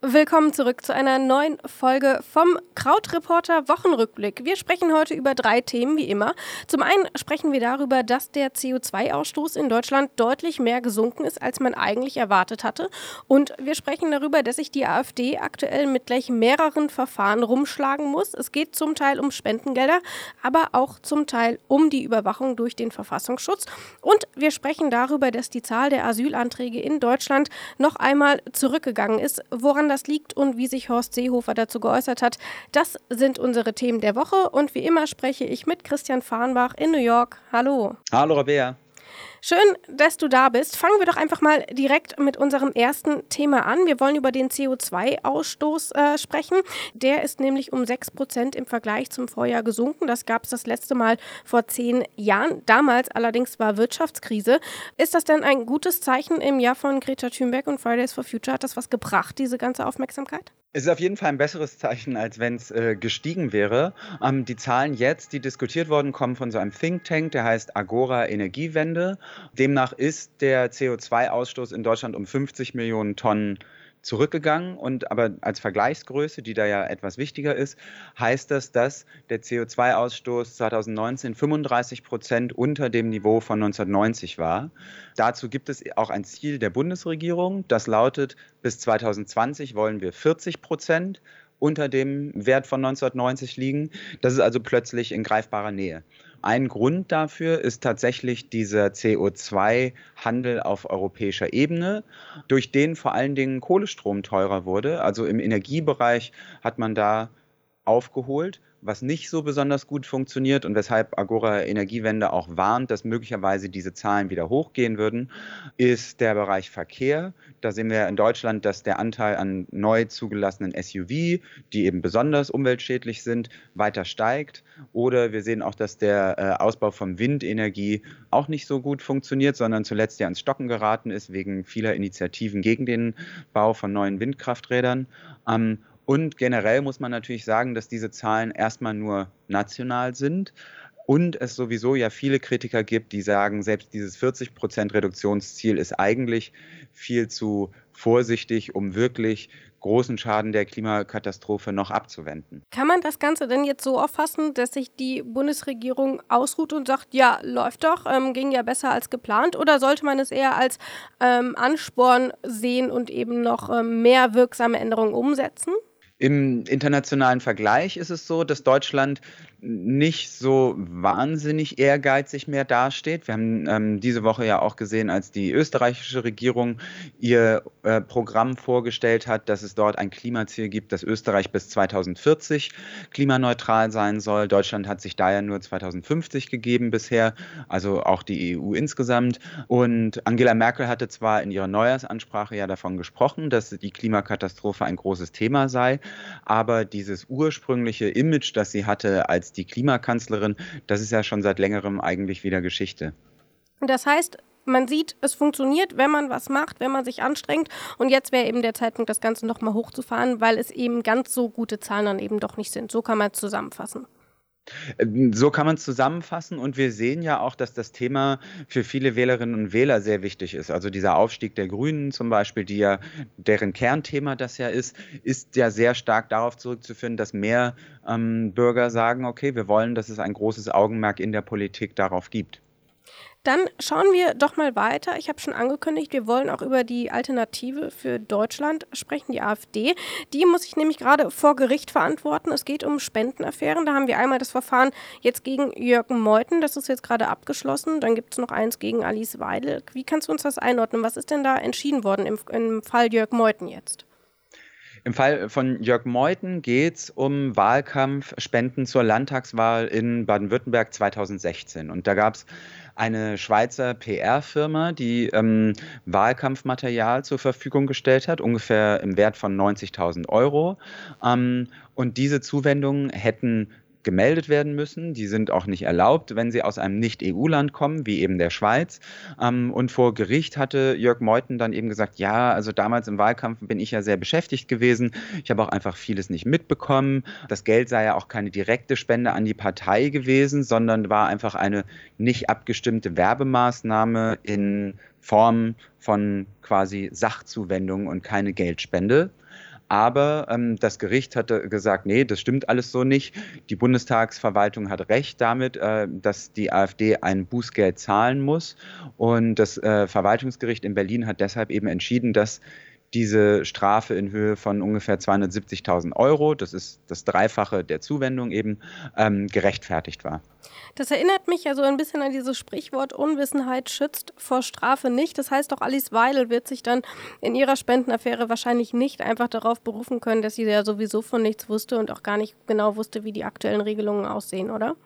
Willkommen zurück zu einer neuen Folge vom Krautreporter Wochenrückblick. Wir sprechen heute über drei Themen, wie immer. Zum einen sprechen wir darüber, dass der CO2-Ausstoß in Deutschland deutlich mehr gesunken ist, als man eigentlich erwartet hatte. Und wir sprechen darüber, dass sich die AfD aktuell mit gleich mehreren Verfahren rumschlagen muss. Es geht zum Teil um Spendengelder, aber auch zum Teil um die Überwachung durch den Verfassungsschutz. Und wir sprechen darüber, dass die Zahl der Asylanträge in Deutschland noch einmal zurückgegangen ist, woran das liegt und wie sich Horst Seehofer dazu geäußert hat. Das sind unsere Themen der Woche und wie immer spreche ich mit Christian Fahrenbach in New York. Hallo. Hallo, Rabea. Schön, dass du da bist. Fangen wir doch einfach mal direkt mit unserem ersten Thema an. Wir wollen über den CO2-Ausstoß äh, sprechen. Der ist nämlich um 6 Prozent im Vergleich zum Vorjahr gesunken. Das gab es das letzte Mal vor zehn Jahren. Damals allerdings war Wirtschaftskrise. Ist das denn ein gutes Zeichen im Jahr von Greta Thunberg und Fridays for Future? Hat das was gebracht, diese ganze Aufmerksamkeit? Es ist auf jeden Fall ein besseres Zeichen, als wenn es äh, gestiegen wäre. Ähm, die Zahlen jetzt, die diskutiert wurden, kommen von so einem Think Tank, der heißt Agora Energiewende. Demnach ist der CO2-Ausstoß in Deutschland um 50 Millionen Tonnen zurückgegangen. Und aber als Vergleichsgröße, die da ja etwas wichtiger ist, heißt das, dass der CO2-Ausstoß 2019 35 Prozent unter dem Niveau von 1990 war. Dazu gibt es auch ein Ziel der Bundesregierung, das lautet, bis 2020 wollen wir 40 Prozent unter dem Wert von 1990 liegen. Das ist also plötzlich in greifbarer Nähe. Ein Grund dafür ist tatsächlich dieser CO2-Handel auf europäischer Ebene, durch den vor allen Dingen Kohlestrom teurer wurde. Also im Energiebereich hat man da aufgeholt was nicht so besonders gut funktioniert und weshalb Agora Energiewende auch warnt, dass möglicherweise diese Zahlen wieder hochgehen würden, ist der Bereich Verkehr. Da sehen wir in Deutschland, dass der Anteil an neu zugelassenen SUV, die eben besonders umweltschädlich sind, weiter steigt. Oder wir sehen auch, dass der äh, Ausbau von Windenergie auch nicht so gut funktioniert, sondern zuletzt ja ans Stocken geraten ist wegen vieler Initiativen gegen den Bau von neuen Windkrafträdern. Ähm, und generell muss man natürlich sagen, dass diese Zahlen erstmal nur national sind und es sowieso ja viele Kritiker gibt, die sagen, selbst dieses 40 Prozent Reduktionsziel ist eigentlich viel zu vorsichtig, um wirklich großen Schaden der Klimakatastrophe noch abzuwenden. Kann man das Ganze denn jetzt so auffassen, dass sich die Bundesregierung ausruht und sagt, ja, läuft doch, ähm, ging ja besser als geplant? Oder sollte man es eher als ähm, Ansporn sehen und eben noch ähm, mehr wirksame Änderungen umsetzen? Im internationalen Vergleich ist es so, dass Deutschland nicht so wahnsinnig ehrgeizig mehr dasteht. Wir haben ähm, diese Woche ja auch gesehen, als die österreichische Regierung ihr äh, Programm vorgestellt hat, dass es dort ein Klimaziel gibt, dass Österreich bis 2040 klimaneutral sein soll. Deutschland hat sich da ja nur 2050 gegeben bisher, also auch die EU insgesamt. Und Angela Merkel hatte zwar in ihrer Neujahrsansprache ja davon gesprochen, dass die Klimakatastrophe ein großes Thema sei, aber dieses ursprüngliche Image, das sie hatte als die Klimakanzlerin, das ist ja schon seit längerem eigentlich wieder Geschichte. Das heißt, man sieht, es funktioniert, wenn man was macht, wenn man sich anstrengt. Und jetzt wäre eben der Zeitpunkt, das Ganze nochmal hochzufahren, weil es eben ganz so gute Zahlen dann eben doch nicht sind. So kann man es zusammenfassen. Ähm, so kann man es zusammenfassen und wir sehen ja auch, dass das Thema für viele Wählerinnen und Wähler sehr wichtig ist. Also dieser Aufstieg der Grünen zum Beispiel, die ja deren Kernthema das ja ist, ist ja sehr stark darauf zurückzuführen, dass mehr ähm, Bürger sagen, okay, wir wollen, dass es ein großes Augenmerk in der Politik darauf gibt. Dann schauen wir doch mal weiter. Ich habe schon angekündigt, wir wollen auch über die Alternative für Deutschland sprechen, die AfD. Die muss sich nämlich gerade vor Gericht verantworten. Es geht um Spendenaffären. Da haben wir einmal das Verfahren jetzt gegen Jürgen Meuthen. Das ist jetzt gerade abgeschlossen. Dann gibt es noch eins gegen Alice Weidel. Wie kannst du uns das einordnen? Was ist denn da entschieden worden im, im Fall Jörg Meuthen jetzt? Im Fall von Jörg Meuthen geht es um Wahlkampfspenden zur Landtagswahl in Baden-Württemberg 2016. Und da gab es eine Schweizer PR-Firma, die ähm, Wahlkampfmaterial zur Verfügung gestellt hat, ungefähr im Wert von 90.000 Euro. Ähm, und diese Zuwendungen hätten gemeldet werden müssen. Die sind auch nicht erlaubt, wenn sie aus einem Nicht-EU-Land kommen, wie eben der Schweiz. Ähm, und vor Gericht hatte Jörg Meuthen dann eben gesagt, ja, also damals im Wahlkampf bin ich ja sehr beschäftigt gewesen. Ich habe auch einfach vieles nicht mitbekommen. Das Geld sei ja auch keine direkte Spende an die Partei gewesen, sondern war einfach eine nicht abgestimmte Werbemaßnahme in Form von quasi Sachzuwendung und keine Geldspende. Aber ähm, das Gericht hatte gesagt, nee, das stimmt alles so nicht. Die Bundestagsverwaltung hat recht damit, äh, dass die AfD ein Bußgeld zahlen muss. Und das äh, Verwaltungsgericht in Berlin hat deshalb eben entschieden, dass diese Strafe in Höhe von ungefähr 270.000 Euro, das ist das Dreifache der Zuwendung eben, ähm, gerechtfertigt war. Das erinnert mich ja so ein bisschen an dieses Sprichwort, Unwissenheit schützt vor Strafe nicht. Das heißt doch, Alice Weidel wird sich dann in ihrer Spendenaffäre wahrscheinlich nicht einfach darauf berufen können, dass sie ja sowieso von nichts wusste und auch gar nicht genau wusste, wie die aktuellen Regelungen aussehen, oder?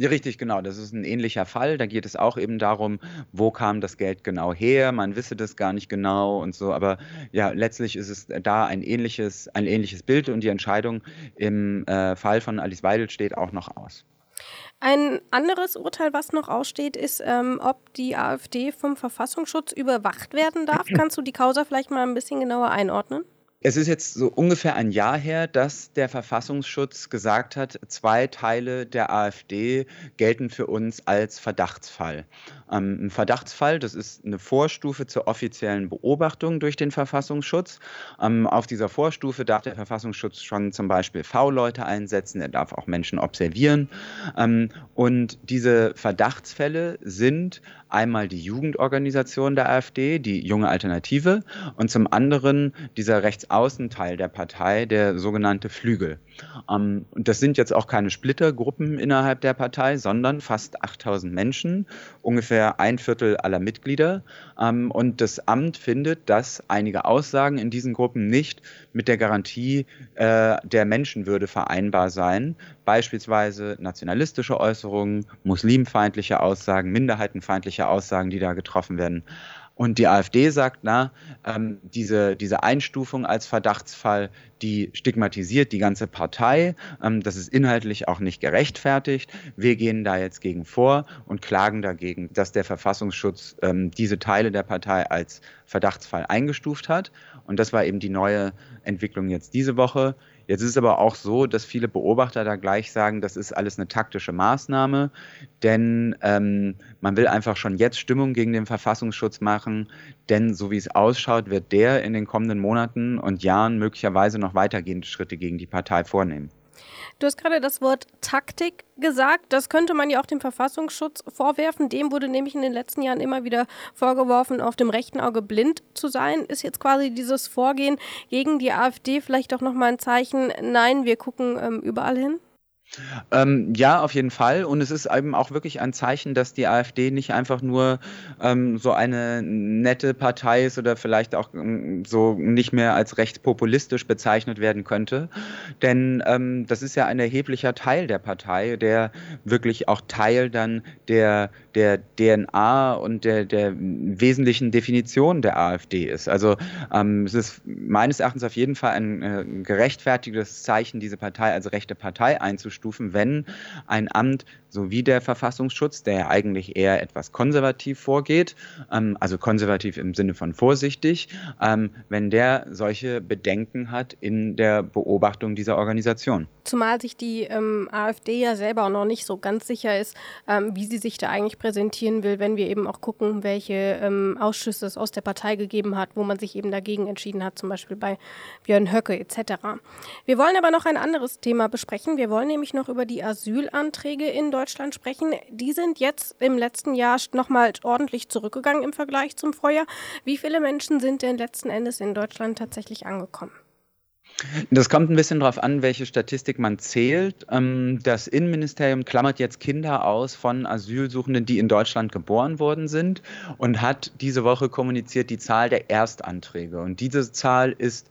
Ja, richtig, genau. Das ist ein ähnlicher Fall. Da geht es auch eben darum, wo kam das Geld genau her? Man wisse das gar nicht genau und so. Aber ja, letztlich ist es da ein ähnliches, ein ähnliches Bild und die Entscheidung im äh, Fall von Alice Weidel steht auch noch aus. Ein anderes Urteil, was noch aussteht, ist, ähm, ob die AfD vom Verfassungsschutz überwacht werden darf. Kannst du die Causa vielleicht mal ein bisschen genauer einordnen? Es ist jetzt so ungefähr ein Jahr her, dass der Verfassungsschutz gesagt hat, zwei Teile der AfD gelten für uns als Verdachtsfall. Ähm, ein Verdachtsfall, das ist eine Vorstufe zur offiziellen Beobachtung durch den Verfassungsschutz. Ähm, auf dieser Vorstufe darf der Verfassungsschutz schon zum Beispiel V-Leute einsetzen, er darf auch Menschen observieren. Ähm, und diese Verdachtsfälle sind einmal die Jugendorganisation der AfD, die junge Alternative, und zum anderen dieser Rechtsaußenteil der Partei, der sogenannte Flügel. Ähm, und das sind jetzt auch keine Splittergruppen innerhalb der Partei, sondern fast 8000 Menschen, ungefähr ein Viertel aller Mitglieder. Ähm, und das Amt findet, dass einige Aussagen in diesen Gruppen nicht mit der Garantie äh, der Menschenwürde vereinbar seien, beispielsweise nationalistische Äußerungen, muslimfeindliche Aussagen, minderheitenfeindliche Aussagen, die da getroffen werden. Und die AfD sagt, na, ähm, diese, diese Einstufung als Verdachtsfall, die stigmatisiert die ganze Partei. Ähm, das ist inhaltlich auch nicht gerechtfertigt. Wir gehen da jetzt gegen vor und klagen dagegen, dass der Verfassungsschutz ähm, diese Teile der Partei als Verdachtsfall eingestuft hat. Und das war eben die neue Entwicklung jetzt diese Woche. Jetzt ist es aber auch so, dass viele Beobachter da gleich sagen, das ist alles eine taktische Maßnahme, denn ähm, man will einfach schon jetzt Stimmung gegen den Verfassungsschutz machen, denn so wie es ausschaut, wird der in den kommenden Monaten und Jahren möglicherweise noch weitergehende Schritte gegen die Partei vornehmen. Du hast gerade das Wort Taktik gesagt. Das könnte man ja auch dem Verfassungsschutz vorwerfen. Dem wurde nämlich in den letzten Jahren immer wieder vorgeworfen, auf dem rechten Auge blind zu sein. Ist jetzt quasi dieses Vorgehen gegen die AfD vielleicht auch nochmal ein Zeichen, nein, wir gucken ähm, überall hin? Ähm, ja, auf jeden Fall. Und es ist eben auch wirklich ein Zeichen, dass die AfD nicht einfach nur ähm, so eine nette Partei ist oder vielleicht auch ähm, so nicht mehr als rechtspopulistisch bezeichnet werden könnte. Denn ähm, das ist ja ein erheblicher Teil der Partei, der wirklich auch Teil dann der, der DNA und der, der wesentlichen Definition der AfD ist. Also ähm, es ist meines Erachtens auf jeden Fall ein äh, gerechtfertigtes Zeichen, diese Partei als rechte Partei einzustellen einzustufen, wenn ein Amt sowie der Verfassungsschutz, der ja eigentlich eher etwas konservativ vorgeht, ähm, also konservativ im Sinne von vorsichtig, ähm, wenn der solche Bedenken hat in der Beobachtung dieser Organisation. Zumal sich die ähm, AfD ja selber noch nicht so ganz sicher ist, ähm, wie sie sich da eigentlich präsentieren will, wenn wir eben auch gucken, welche ähm, Ausschüsse es aus der Partei gegeben hat, wo man sich eben dagegen entschieden hat, zum Beispiel bei Björn Höcke etc. Wir wollen aber noch ein anderes Thema besprechen. Wir wollen nämlich noch über die Asylanträge in Deutschland sprechen. Die sind jetzt im letzten Jahr nochmal ordentlich zurückgegangen im Vergleich zum Vorjahr. Wie viele Menschen sind denn letzten Endes in Deutschland tatsächlich angekommen? Das kommt ein bisschen darauf an, welche Statistik man zählt. Ähm, das Innenministerium klammert jetzt Kinder aus von Asylsuchenden, die in Deutschland geboren worden sind und hat diese Woche kommuniziert die Zahl der Erstanträge. Und diese Zahl ist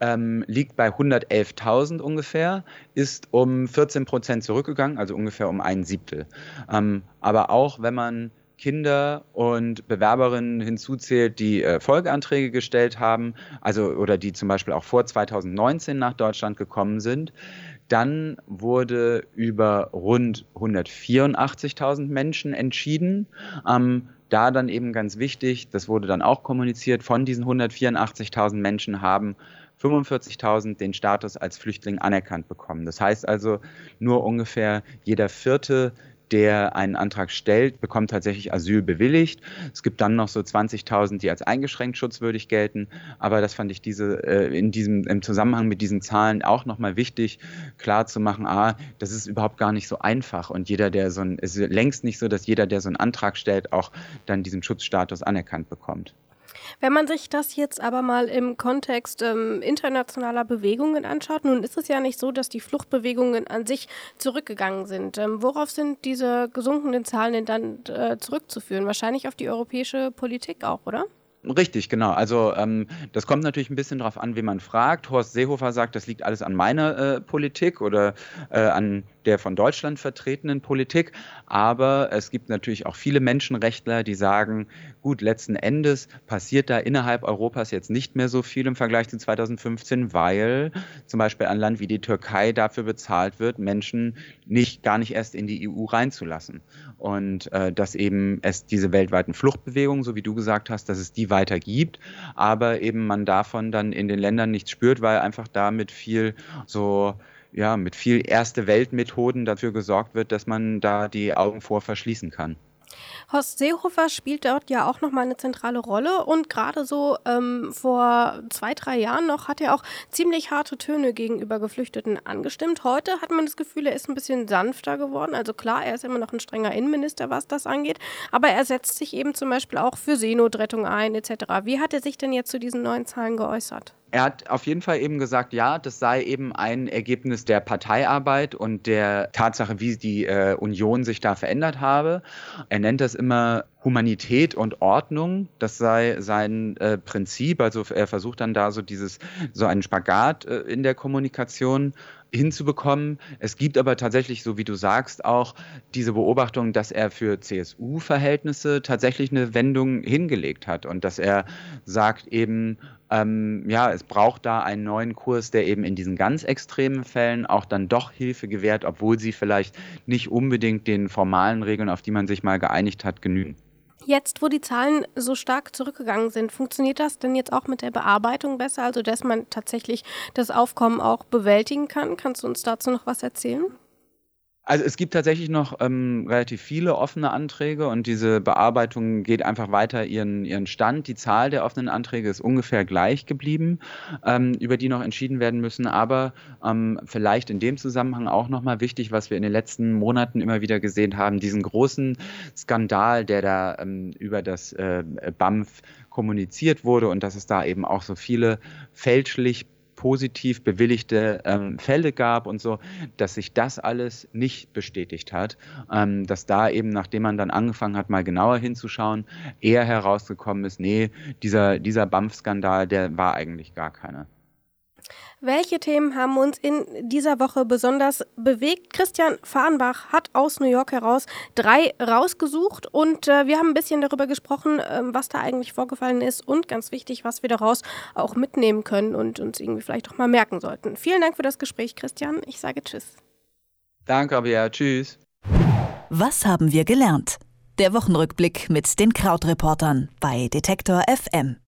ähm, liegt bei 111.000 ungefähr, ist um 14 Prozent zurückgegangen, also ungefähr um ein Siebtel. Ähm, aber auch wenn man Kinder und Bewerberinnen hinzuzählt, die äh, Folgeanträge gestellt haben, also oder die zum Beispiel auch vor 2019 nach Deutschland gekommen sind, Dann wurde über rund 184.000 Menschen entschieden. Ähm, da dann eben ganz wichtig, das wurde dann auch kommuniziert, von diesen 184.000 Menschen haben 45.000 den Status als Flüchtling anerkannt bekommen. Das heißt also, nur ungefähr jeder vierte der einen Antrag stellt, bekommt tatsächlich Asyl bewilligt. Es gibt dann noch so 20.000, die als eingeschränkt schutzwürdig gelten. Aber das fand ich diese, äh, in diesem, im Zusammenhang mit diesen Zahlen auch nochmal wichtig, klar zu machen, ah, das ist überhaupt gar nicht so einfach. Und jeder, der so ein, es ist längst nicht so, dass jeder, der so einen Antrag stellt, auch dann diesen Schutzstatus anerkannt bekommt. Wenn man sich das jetzt aber mal im Kontext ähm, internationaler Bewegungen anschaut, nun ist es ja nicht so, dass die Fluchtbewegungen an sich zurückgegangen sind. Ähm, worauf sind diese gesunkenen Zahlen denn dann äh, zurückzuführen? Wahrscheinlich auf die europäische Politik auch, oder? Richtig, genau. Also ähm, das kommt natürlich ein bisschen darauf an, wie man fragt. Horst Seehofer sagt, das liegt alles an meiner äh, Politik oder äh, an der von Deutschland vertretenen Politik. Aber es gibt natürlich auch viele Menschenrechtler, die sagen, gut, letzten Endes passiert da innerhalb Europas jetzt nicht mehr so viel im Vergleich zu 2015, weil zum Beispiel ein Land wie die Türkei dafür bezahlt wird, Menschen nicht gar nicht erst in die EU reinzulassen. Und äh, dass eben es diese weltweiten Fluchtbewegungen, so wie du gesagt hast, dass es die weiter gibt, aber eben man davon dann in den Ländern nichts spürt, weil einfach damit viel so ja, mit viel erste Weltmethoden dafür gesorgt wird, dass man da die Augen vor verschließen kann. Horst Seehofer spielt dort ja auch nochmal eine zentrale Rolle und gerade so ähm, vor zwei, drei Jahren noch hat er auch ziemlich harte Töne gegenüber Geflüchteten angestimmt. Heute hat man das Gefühl, er ist ein bisschen sanfter geworden. Also klar, er ist immer noch ein strenger Innenminister, was das angeht, aber er setzt sich eben zum Beispiel auch für Seenotrettung ein etc. Wie hat er sich denn jetzt zu diesen neuen Zahlen geäußert? Er hat auf jeden Fall eben gesagt, ja, das sei eben ein Ergebnis der Parteiarbeit und der Tatsache, wie die äh, Union sich da verändert habe. Er nennt das immer Humanität und Ordnung. Das sei sein äh, Prinzip. Also er versucht dann da so dieses, so einen Spagat äh, in der Kommunikation hinzubekommen. Es gibt aber tatsächlich, so wie du sagst, auch diese Beobachtung, dass er für CSU-Verhältnisse tatsächlich eine Wendung hingelegt hat und dass er sagt eben, ähm, ja, es braucht da einen neuen Kurs, der eben in diesen ganz extremen Fällen auch dann doch Hilfe gewährt, obwohl sie vielleicht nicht unbedingt den formalen Regeln, auf die man sich mal geeinigt hat, genügen. Jetzt, wo die Zahlen so stark zurückgegangen sind, funktioniert das denn jetzt auch mit der Bearbeitung besser, also dass man tatsächlich das Aufkommen auch bewältigen kann? Kannst du uns dazu noch was erzählen? Also es gibt tatsächlich noch ähm, relativ viele offene Anträge und diese Bearbeitung geht einfach weiter ihren, ihren Stand. Die Zahl der offenen Anträge ist ungefähr gleich geblieben, ähm, über die noch entschieden werden müssen. Aber ähm, vielleicht in dem Zusammenhang auch nochmal wichtig, was wir in den letzten Monaten immer wieder gesehen haben, diesen großen Skandal, der da ähm, über das äh, BAMF kommuniziert wurde und dass es da eben auch so viele fälschlich positiv bewilligte ähm, Fälle gab und so, dass sich das alles nicht bestätigt hat, ähm, dass da eben, nachdem man dann angefangen hat, mal genauer hinzuschauen, eher herausgekommen ist, nee, dieser, dieser BAMF-Skandal, der war eigentlich gar keiner. Welche Themen haben uns in dieser Woche besonders bewegt? Christian Fahrenbach hat aus New York heraus drei rausgesucht und äh, wir haben ein bisschen darüber gesprochen, äh, was da eigentlich vorgefallen ist und ganz wichtig, was wir daraus auch mitnehmen können und uns irgendwie vielleicht auch mal merken sollten. Vielen Dank für das Gespräch, Christian. Ich sage Tschüss. Danke, Abia. Tschüss. Was haben wir gelernt? Der Wochenrückblick mit den Krautreportern bei Detektor FM.